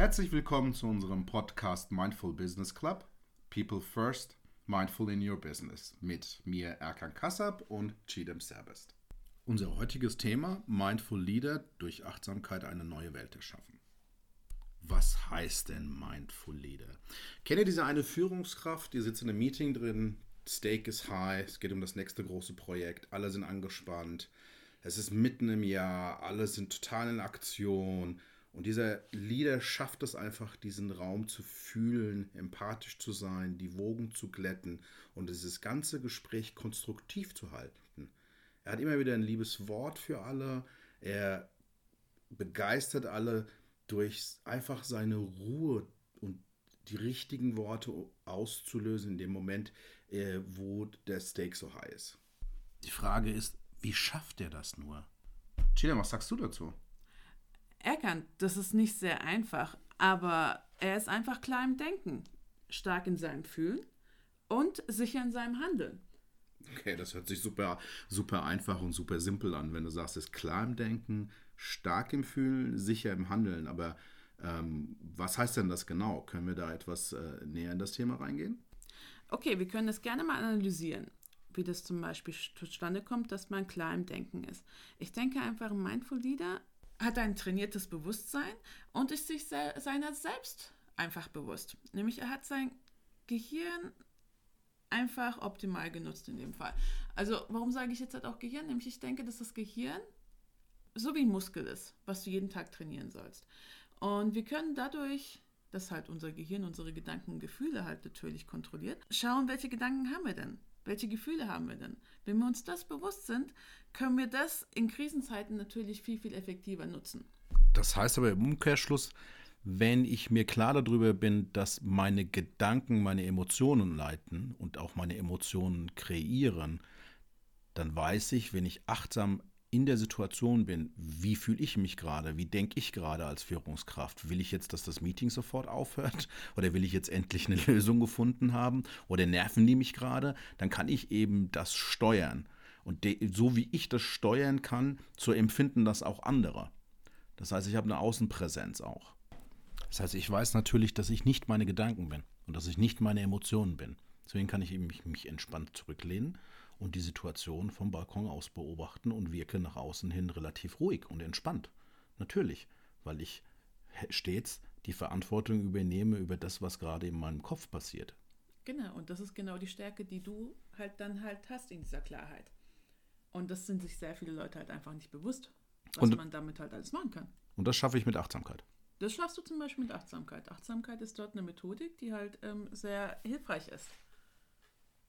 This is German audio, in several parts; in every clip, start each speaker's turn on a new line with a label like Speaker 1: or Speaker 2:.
Speaker 1: Herzlich willkommen zu unserem Podcast Mindful Business Club. People First, Mindful in Your Business mit mir Erkan Kassab und Chidem Serbest. Unser heutiges Thema Mindful Leader durch Achtsamkeit eine neue Welt erschaffen. Was heißt denn Mindful Leader? Kennt ihr diese eine Führungskraft, die sitzt in einem Meeting drin, Stake ist high, es geht um das nächste große Projekt, alle sind angespannt, es ist mitten im Jahr, alle sind total in Aktion, und dieser Leader schafft es einfach, diesen Raum zu fühlen, empathisch zu sein, die Wogen zu glätten und dieses ganze Gespräch konstruktiv zu halten. Er hat immer wieder ein liebes Wort für alle. Er begeistert alle durch einfach seine Ruhe und die richtigen Worte auszulösen in dem Moment, äh, wo der Steak so high ist. Die Frage ist, wie schafft er das nur? Chile, was sagst du dazu?
Speaker 2: Erkannt, das ist nicht sehr einfach, aber er ist einfach klar im Denken, stark in seinem Fühlen und sicher in seinem Handeln.
Speaker 1: Okay, das hört sich super, super einfach und super simpel an, wenn du sagst, er ist klar im Denken, stark im Fühlen, sicher im Handeln. Aber ähm, was heißt denn das genau? Können wir da etwas äh, näher in das Thema reingehen?
Speaker 2: Okay, wir können das gerne mal analysieren, wie das zum Beispiel zustande kommt, dass man klar im Denken ist. Ich denke einfach, ein Mindful Leader hat ein trainiertes Bewusstsein und ist sich seiner selbst einfach bewusst. Nämlich er hat sein Gehirn einfach optimal genutzt in dem Fall. Also warum sage ich jetzt halt auch Gehirn? Nämlich ich denke, dass das Gehirn so wie ein Muskel ist, was du jeden Tag trainieren sollst. Und wir können dadurch, dass halt unser Gehirn unsere Gedanken und Gefühle halt natürlich kontrolliert, schauen, welche Gedanken haben wir denn? Welche Gefühle haben wir denn? Wenn wir uns das bewusst sind, können wir das in Krisenzeiten natürlich viel, viel effektiver nutzen.
Speaker 1: Das heißt aber im Umkehrschluss, wenn ich mir klar darüber bin, dass meine Gedanken meine Emotionen leiten und auch meine Emotionen kreieren, dann weiß ich, wenn ich achtsam in der Situation bin, wie fühle ich mich gerade, wie denke ich gerade als Führungskraft? Will ich jetzt, dass das Meeting sofort aufhört oder will ich jetzt endlich eine Lösung gefunden haben oder nerven die mich gerade? Dann kann ich eben das steuern. Und so wie ich das steuern kann, so empfinden das auch andere. Das heißt, ich habe eine Außenpräsenz auch. Das heißt, ich weiß natürlich, dass ich nicht meine Gedanken bin und dass ich nicht meine Emotionen bin. Deswegen kann ich eben mich, mich entspannt zurücklehnen und die Situation vom Balkon aus beobachten und wirke nach außen hin relativ ruhig und entspannt. Natürlich, weil ich stets die Verantwortung übernehme über das, was gerade in meinem Kopf passiert.
Speaker 2: Genau, und das ist genau die Stärke, die du halt dann halt hast in dieser Klarheit. Und das sind sich sehr viele Leute halt einfach nicht bewusst, was und, man damit halt alles machen kann.
Speaker 1: Und das schaffe ich mit Achtsamkeit.
Speaker 2: Das schaffst du zum Beispiel mit Achtsamkeit. Achtsamkeit ist dort eine Methodik, die halt ähm, sehr hilfreich ist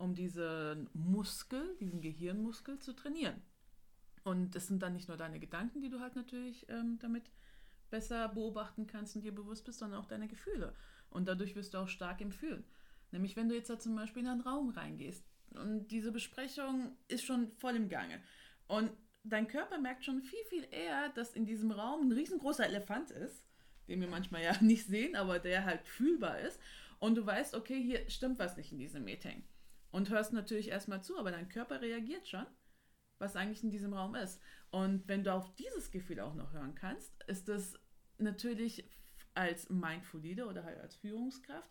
Speaker 2: um diesen Muskel, diesen Gehirnmuskel zu trainieren. Und das sind dann nicht nur deine Gedanken, die du halt natürlich ähm, damit besser beobachten kannst und dir bewusst bist, sondern auch deine Gefühle. Und dadurch wirst du auch stark im Fühlen. Nämlich, wenn du jetzt da zum Beispiel in einen Raum reingehst und diese Besprechung ist schon voll im Gange und dein Körper merkt schon viel, viel eher, dass in diesem Raum ein riesengroßer Elefant ist, den wir manchmal ja nicht sehen, aber der halt fühlbar ist. Und du weißt, okay, hier stimmt was nicht in diesem Meeting und hörst natürlich erstmal zu, aber dein Körper reagiert schon, was eigentlich in diesem Raum ist. Und wenn du auf dieses Gefühl auch noch hören kannst, ist das natürlich als Mindful Leader oder halt als Führungskraft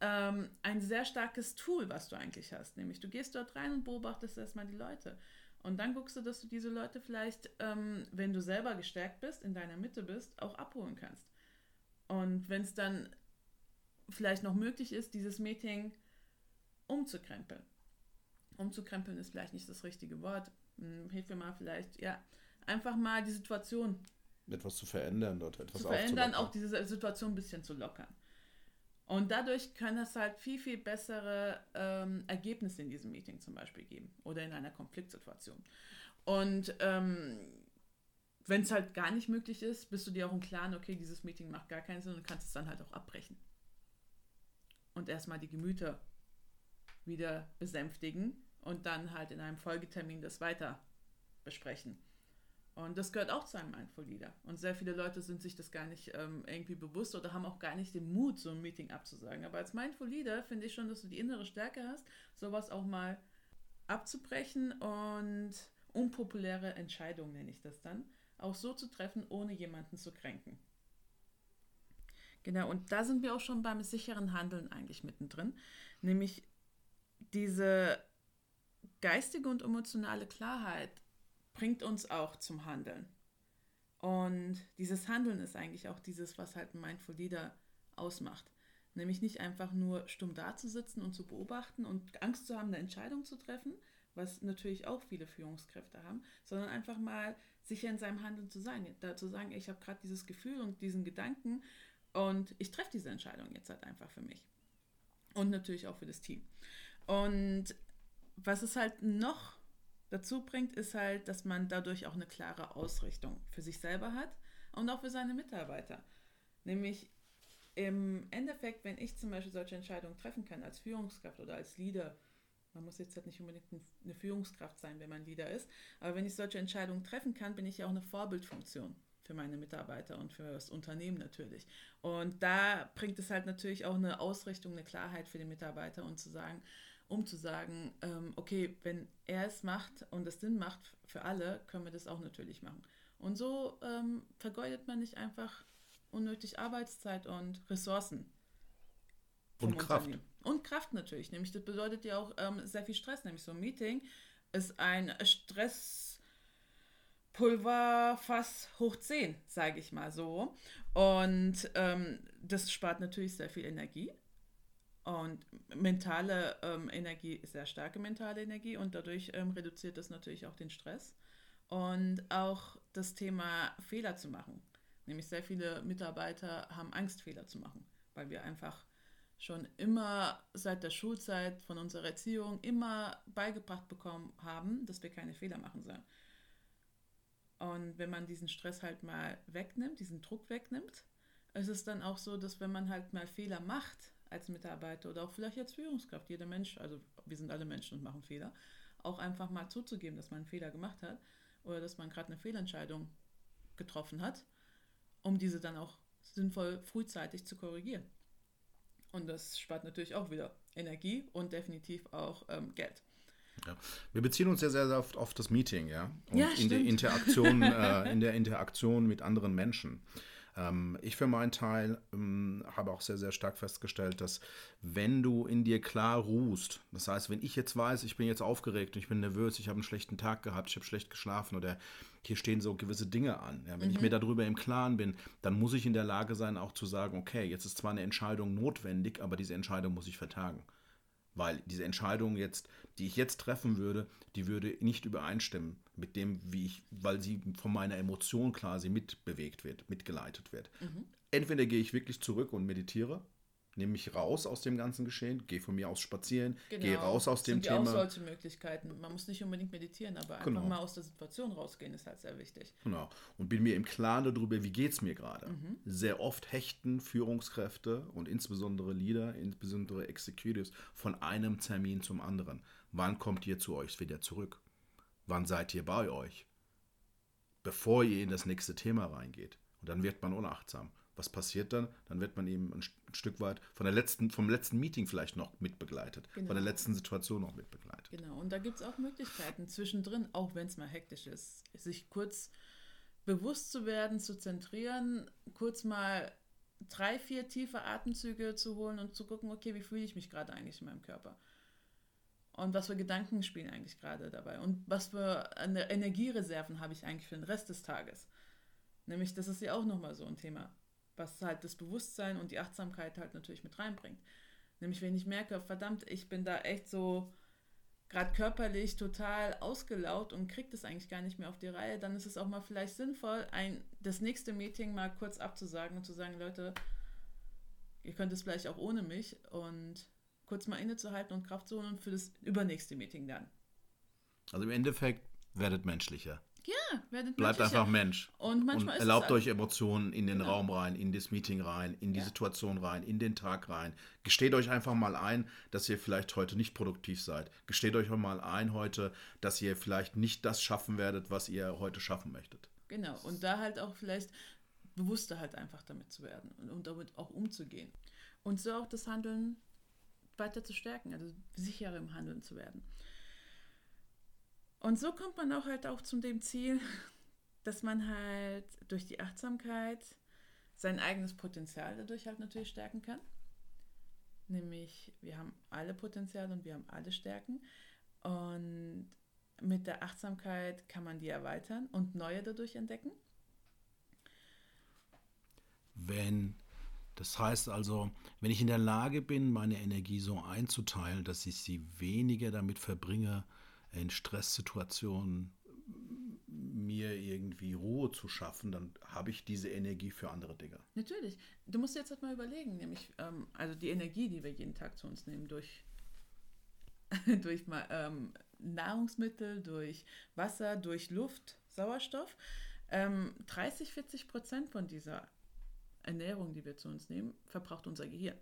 Speaker 2: ähm, ein sehr starkes Tool, was du eigentlich hast. Nämlich du gehst dort rein und beobachtest erstmal die Leute. Und dann guckst du, dass du diese Leute vielleicht, ähm, wenn du selber gestärkt bist, in deiner Mitte bist, auch abholen kannst. Und wenn es dann vielleicht noch möglich ist, dieses Meeting umzukrempeln. Umzukrempeln ist vielleicht nicht das richtige Wort. Hm, hilf mir mal vielleicht, ja, einfach mal die Situation
Speaker 1: etwas zu verändern oder etwas
Speaker 2: zu verändern, auch diese Situation ein bisschen zu lockern. Und dadurch kann es halt viel, viel bessere ähm, Ergebnisse in diesem Meeting zum Beispiel geben oder in einer Konfliktsituation. Und ähm, wenn es halt gar nicht möglich ist, bist du dir auch im Klaren, okay, dieses Meeting macht gar keinen Sinn und kannst es dann halt auch abbrechen. Und erstmal die Gemüter wieder besänftigen und dann halt in einem Folgetermin das weiter besprechen. Und das gehört auch zu einem Mindful Leader. Und sehr viele Leute sind sich das gar nicht ähm, irgendwie bewusst oder haben auch gar nicht den Mut, so ein Meeting abzusagen. Aber als Mindful Leader finde ich schon, dass du die innere Stärke hast, sowas auch mal abzubrechen und unpopuläre Entscheidungen, nenne ich das dann, auch so zu treffen, ohne jemanden zu kränken. Genau, und da sind wir auch schon beim sicheren Handeln eigentlich mittendrin. Nämlich diese geistige und emotionale Klarheit bringt uns auch zum Handeln. Und dieses Handeln ist eigentlich auch dieses, was halt ein Mindful Leader ausmacht. Nämlich nicht einfach nur stumm dazusitzen und zu beobachten und Angst zu haben, eine Entscheidung zu treffen, was natürlich auch viele Führungskräfte haben, sondern einfach mal sicher in seinem Handeln zu sein. Da zu sagen, ich habe gerade dieses Gefühl und diesen Gedanken und ich treffe diese Entscheidung jetzt halt einfach für mich. Und natürlich auch für das Team. Und was es halt noch dazu bringt, ist halt, dass man dadurch auch eine klare Ausrichtung für sich selber hat und auch für seine Mitarbeiter. Nämlich im Endeffekt, wenn ich zum Beispiel solche Entscheidungen treffen kann als Führungskraft oder als Leader, man muss jetzt halt nicht unbedingt eine Führungskraft sein, wenn man Leader ist, aber wenn ich solche Entscheidungen treffen kann, bin ich ja auch eine Vorbildfunktion für meine Mitarbeiter und für das Unternehmen natürlich. Und da bringt es halt natürlich auch eine Ausrichtung, eine Klarheit für den Mitarbeiter und zu sagen, um zu sagen, ähm, okay, wenn er es macht und es Sinn macht für alle, können wir das auch natürlich machen. Und so ähm, vergeudet man nicht einfach unnötig Arbeitszeit und Ressourcen.
Speaker 1: Und Kraft.
Speaker 2: Und Kraft natürlich. Nämlich das bedeutet ja auch ähm, sehr viel Stress. Nämlich so ein Meeting ist ein Stresspulverfass hoch 10, sage ich mal so. Und ähm, das spart natürlich sehr viel Energie. Und mentale ähm, Energie, sehr starke mentale Energie und dadurch ähm, reduziert das natürlich auch den Stress. Und auch das Thema Fehler zu machen. Nämlich sehr viele Mitarbeiter haben Angst, Fehler zu machen, weil wir einfach schon immer seit der Schulzeit von unserer Erziehung immer beigebracht bekommen haben, dass wir keine Fehler machen sollen. Und wenn man diesen Stress halt mal wegnimmt, diesen Druck wegnimmt, ist es dann auch so, dass wenn man halt mal Fehler macht als Mitarbeiter oder auch vielleicht als Führungskraft, jeder Mensch, also wir sind alle Menschen und machen Fehler, auch einfach mal zuzugeben, dass man einen Fehler gemacht hat oder dass man gerade eine Fehlentscheidung getroffen hat um diese dann auch sinnvoll frühzeitig zu korrigieren. Und das spart natürlich auch wieder Energie und definitiv auch ähm, Geld.
Speaker 1: Ja. Wir beziehen uns ja sehr, sehr oft auf das Meeting, ja.
Speaker 2: Und ja,
Speaker 1: in der Interaktion, äh, in der Interaktion mit anderen Menschen. Ähm, ich für meinen Teil ähm, habe auch sehr, sehr stark festgestellt, dass wenn du in dir klar ruhst, das heißt, wenn ich jetzt weiß, ich bin jetzt aufgeregt und ich bin nervös, ich habe einen schlechten Tag gehabt, ich habe schlecht geschlafen oder hier stehen so gewisse Dinge an. Ja, wenn mhm. ich mir darüber im Klaren bin, dann muss ich in der Lage sein, auch zu sagen, okay, jetzt ist zwar eine Entscheidung notwendig, aber diese Entscheidung muss ich vertagen. Weil diese Entscheidung jetzt, die ich jetzt treffen würde, die würde nicht übereinstimmen mit dem, wie ich, weil sie von meiner Emotion quasi mitbewegt wird, mitgeleitet wird. Mhm. Entweder gehe ich wirklich zurück und meditiere nehme mich raus aus dem ganzen Geschehen, gehe von mir aus spazieren, genau. gehe raus aus dem
Speaker 2: sind
Speaker 1: Thema.
Speaker 2: Auch solche Möglichkeiten. Man muss nicht unbedingt meditieren, aber einfach genau. mal aus der Situation rausgehen ist halt sehr wichtig.
Speaker 1: Genau. Und bin mir im Klaren darüber, wie geht es mir gerade. Mhm. Sehr oft hechten Führungskräfte und insbesondere Leader, insbesondere Executives von einem Termin zum anderen. Wann kommt ihr zu euch wieder zurück? Wann seid ihr bei euch? Bevor ihr in das nächste Thema reingeht. Und dann wird man unachtsam was passiert dann? Dann wird man eben ein, Stück weit von der letzten, vom letzten Meeting vielleicht noch mitbegleitet, genau. von der letzten Situation noch mitbegleitet.
Speaker 2: Genau, und da gibt es auch Möglichkeiten zwischendrin, auch wenn es mal hektisch ist, sich kurz bewusst zu werden, zu zentrieren, kurz mal drei, vier tiefe Atemzüge zu holen und zu gucken, okay, wie fühle ich mich gerade eigentlich in meinem Körper? Und was für Gedanken spielen eigentlich gerade dabei? Und was für Energiereserven habe ich eigentlich für den Rest des Tages? Nämlich, das ist ja auch nochmal so ein Thema was halt das Bewusstsein und die Achtsamkeit halt natürlich mit reinbringt. Nämlich, wenn ich merke, verdammt, ich bin da echt so gerade körperlich total ausgelaugt und kriege das eigentlich gar nicht mehr auf die Reihe, dann ist es auch mal vielleicht sinnvoll, ein, das nächste Meeting mal kurz abzusagen und zu sagen, Leute, ihr könnt es vielleicht auch ohne mich und kurz mal innezuhalten und Kraft zu holen für das übernächste Meeting dann.
Speaker 1: Also im Endeffekt werdet menschlicher.
Speaker 2: Ja, werdet
Speaker 1: Bleibt einfach Mensch.
Speaker 2: Und manchmal
Speaker 1: und erlaubt euch Emotionen in den genau. Raum rein, in das Meeting rein, in die ja. Situation rein, in den Tag rein. Gesteht euch einfach mal ein, dass ihr vielleicht heute nicht produktiv seid. Gesteht euch mal ein heute, dass ihr vielleicht nicht das schaffen werdet, was ihr heute schaffen möchtet.
Speaker 2: Genau. Und da halt auch vielleicht bewusster halt einfach damit zu werden und, und damit auch umzugehen. Und so auch das Handeln weiter zu stärken, also sicherer im Handeln zu werden. Und so kommt man auch halt auch zu dem Ziel, dass man halt durch die Achtsamkeit sein eigenes Potenzial dadurch halt natürlich stärken kann. Nämlich, wir haben alle Potenziale und wir haben alle Stärken. Und mit der Achtsamkeit kann man die erweitern und neue dadurch entdecken.
Speaker 1: Wenn, das heißt also, wenn ich in der Lage bin, meine Energie so einzuteilen, dass ich sie weniger damit verbringe, in Stresssituationen mir irgendwie Ruhe zu schaffen, dann habe ich diese Energie für andere Dinge.
Speaker 2: Natürlich. Du musst jetzt halt mal überlegen, nämlich, ähm, also die Energie, die wir jeden Tag zu uns nehmen, durch, durch ähm, Nahrungsmittel, durch Wasser, durch Luft, Sauerstoff. Ähm, 30, 40 Prozent von dieser Ernährung, die wir zu uns nehmen, verbraucht unser Gehirn.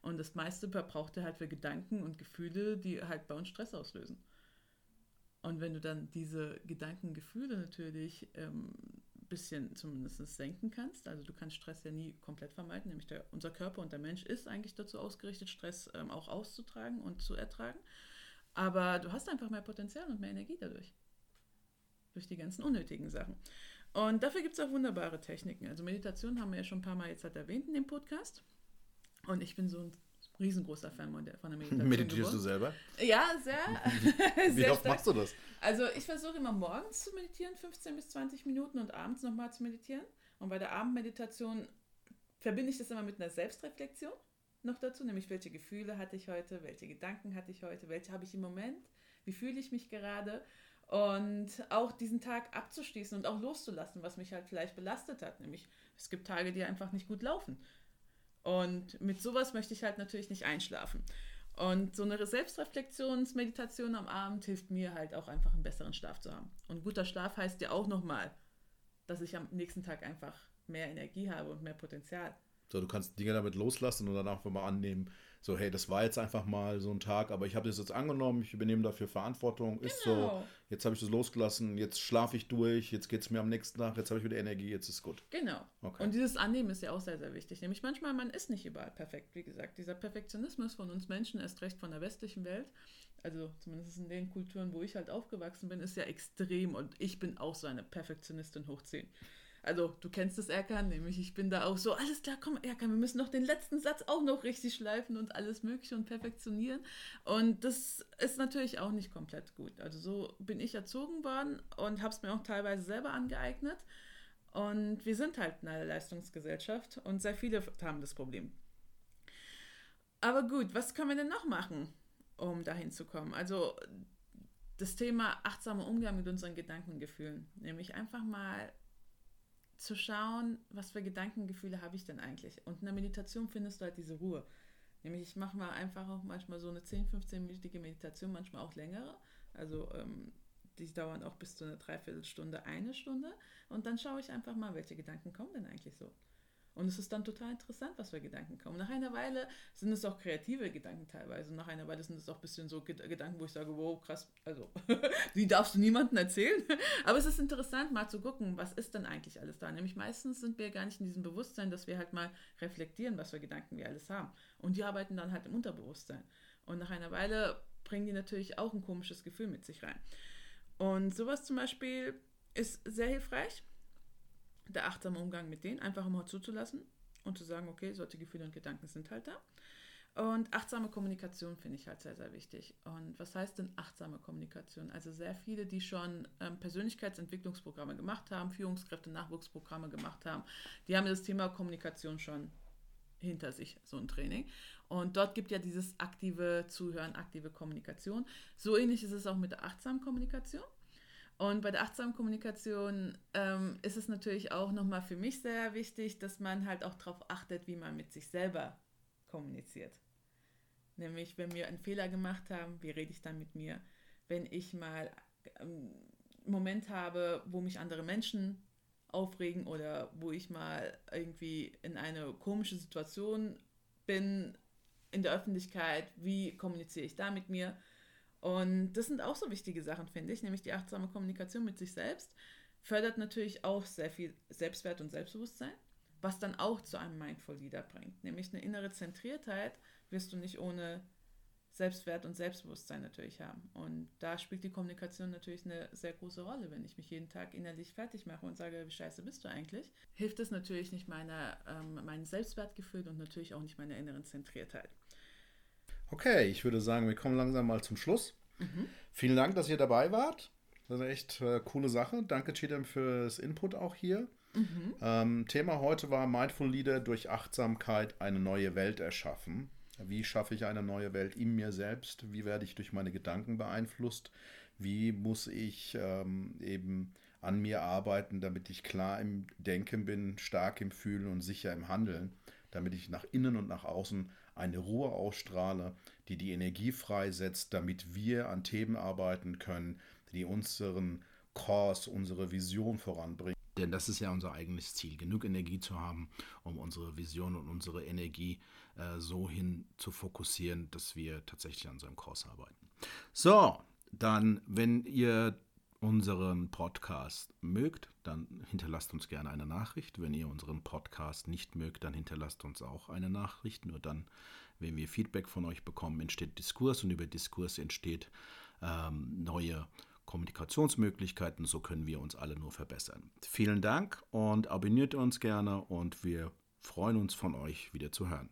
Speaker 2: Und das meiste verbraucht er halt für Gedanken und Gefühle, die halt bei uns Stress auslösen. Und wenn du dann diese Gedanken, Gefühle natürlich ein ähm, bisschen zumindest senken kannst, also du kannst Stress ja nie komplett vermeiden, nämlich der, unser Körper und der Mensch ist eigentlich dazu ausgerichtet, Stress ähm, auch auszutragen und zu ertragen. Aber du hast einfach mehr Potenzial und mehr Energie dadurch. Durch die ganzen unnötigen Sachen. Und dafür gibt es auch wunderbare Techniken. Also Meditation haben wir ja schon ein paar Mal jetzt halt erwähnt in dem Podcast. Und ich bin so ein riesengroßer Fan von der, Meditation.
Speaker 1: Meditierst du selber?
Speaker 2: Ja, sehr.
Speaker 1: Wie, sehr oft machst du das?
Speaker 2: Also ich versuche immer morgens zu meditieren, 15 bis 20 Minuten und abends nochmal zu meditieren. Und bei der Abendmeditation verbinde ich das immer mit einer Selbstreflexion noch dazu, nämlich welche Gefühle hatte ich heute, welche Gedanken hatte ich heute, welche habe ich im Moment, wie fühle ich mich gerade und auch diesen Tag abzuschließen und auch loszulassen, was mich halt vielleicht belastet hat, nämlich es gibt Tage, die einfach nicht gut laufen und mit sowas möchte ich halt natürlich nicht einschlafen. Und so eine Selbstreflexionsmeditation am Abend hilft mir halt auch einfach einen besseren Schlaf zu haben. Und guter Schlaf heißt ja auch nochmal, dass ich am nächsten Tag einfach mehr Energie habe und mehr Potenzial.
Speaker 1: So, du kannst Dinge damit loslassen und dann einfach mal annehmen, so, hey, das war jetzt einfach mal so ein Tag, aber ich habe das jetzt angenommen, ich übernehme dafür Verantwortung, ist genau. so, jetzt habe ich das losgelassen, jetzt schlafe ich durch, jetzt geht es mir am nächsten Tag, jetzt habe ich wieder Energie, jetzt ist gut.
Speaker 2: Genau. Okay. Und dieses Annehmen ist ja auch sehr, sehr wichtig. Nämlich manchmal, man ist nicht überall perfekt, wie gesagt. Dieser Perfektionismus von uns Menschen, erst recht von der westlichen Welt, also zumindest in den Kulturen, wo ich halt aufgewachsen bin, ist ja extrem und ich bin auch so eine Perfektionistin hoch 10. Also, du kennst das Erkan, nämlich ich bin da auch so, alles klar, komm, Erkan, wir müssen noch den letzten Satz auch noch richtig schleifen und alles Mögliche und perfektionieren. Und das ist natürlich auch nicht komplett gut. Also, so bin ich erzogen worden und habe es mir auch teilweise selber angeeignet. Und wir sind halt eine Leistungsgesellschaft und sehr viele haben das Problem. Aber gut, was können wir denn noch machen, um dahin zu kommen? Also, das Thema achtsamer Umgang mit unseren Gedanken und Gefühlen. Nämlich einfach mal zu schauen, was für Gedankengefühle habe ich denn eigentlich. Und in der Meditation findest du halt diese Ruhe. Nämlich ich mache mal einfach auch manchmal so eine 10, 15-minütige Meditation, manchmal auch längere. Also ähm, die dauern auch bis zu einer Dreiviertelstunde, eine Stunde. Und dann schaue ich einfach mal, welche Gedanken kommen denn eigentlich so. Und es ist dann total interessant, was für Gedanken kommen. Nach einer Weile sind es auch kreative Gedanken teilweise. Nach einer Weile sind es auch ein bisschen so Gedanken, wo ich sage, wow, krass, also die darfst du niemandem erzählen. Aber es ist interessant, mal zu gucken, was ist denn eigentlich alles da. Nämlich meistens sind wir gar nicht in diesem Bewusstsein, dass wir halt mal reflektieren, was für Gedanken wir alles haben. Und die arbeiten dann halt im Unterbewusstsein. Und nach einer Weile bringen die natürlich auch ein komisches Gefühl mit sich rein. Und sowas zum Beispiel ist sehr hilfreich der achtsame Umgang mit denen, einfach mal zuzulassen und zu sagen, okay, solche Gefühle und Gedanken sind halt da. Und achtsame Kommunikation finde ich halt sehr, sehr wichtig. Und was heißt denn achtsame Kommunikation? Also sehr viele, die schon ähm, Persönlichkeitsentwicklungsprogramme gemacht haben, Führungskräfte, Nachwuchsprogramme gemacht haben, die haben das Thema Kommunikation schon hinter sich, so ein Training. Und dort gibt ja dieses aktive Zuhören, aktive Kommunikation. So ähnlich ist es auch mit der achtsamen Kommunikation. Und bei der achtsamen Kommunikation ähm, ist es natürlich auch nochmal für mich sehr wichtig, dass man halt auch darauf achtet, wie man mit sich selber kommuniziert. Nämlich, wenn wir einen Fehler gemacht haben, wie rede ich dann mit mir? Wenn ich mal ähm, einen Moment habe, wo mich andere Menschen aufregen oder wo ich mal irgendwie in eine komische Situation bin in der Öffentlichkeit, wie kommuniziere ich da mit mir? Und das sind auch so wichtige Sachen, finde ich, nämlich die achtsame Kommunikation mit sich selbst fördert natürlich auch sehr viel Selbstwert und Selbstbewusstsein, was dann auch zu einem Mindful Leader bringt. Nämlich eine innere Zentriertheit wirst du nicht ohne Selbstwert und Selbstbewusstsein natürlich haben. Und da spielt die Kommunikation natürlich eine sehr große Rolle. Wenn ich mich jeden Tag innerlich fertig mache und sage, wie scheiße bist du eigentlich, hilft es natürlich nicht meiner, ähm, meinem Selbstwertgefühl und natürlich auch nicht meiner inneren Zentriertheit.
Speaker 1: Okay, ich würde sagen, wir kommen langsam mal zum Schluss. Mhm. Vielen Dank, dass ihr dabei wart. Das ist eine echt äh, coole Sache. Danke, Chidem, fürs Input auch hier. Mhm. Ähm, Thema heute war Mindful Leader durch Achtsamkeit eine neue Welt erschaffen. Wie schaffe ich eine neue Welt in mir selbst? Wie werde ich durch meine Gedanken beeinflusst? Wie muss ich ähm, eben an mir arbeiten, damit ich klar im Denken bin, stark im Fühlen und sicher im Handeln, damit ich nach innen und nach außen eine Ruhe ausstrahle, die die Energie freisetzt, damit wir an Themen arbeiten können, die unseren Kurs, unsere Vision voranbringen. Denn das ist ja unser eigenes Ziel, genug Energie zu haben, um unsere Vision und unsere Energie äh, so hin zu fokussieren, dass wir tatsächlich an unserem Kurs arbeiten. So, dann, wenn ihr unseren Podcast mögt, dann hinterlasst uns gerne eine Nachricht. Wenn ihr unseren Podcast nicht mögt, dann hinterlasst uns auch eine Nachricht. Nur dann, wenn wir Feedback von euch bekommen, entsteht Diskurs und über Diskurs entsteht ähm, neue Kommunikationsmöglichkeiten. So können wir uns alle nur verbessern. Vielen Dank und abonniert uns gerne und wir freuen uns von euch wieder zu hören.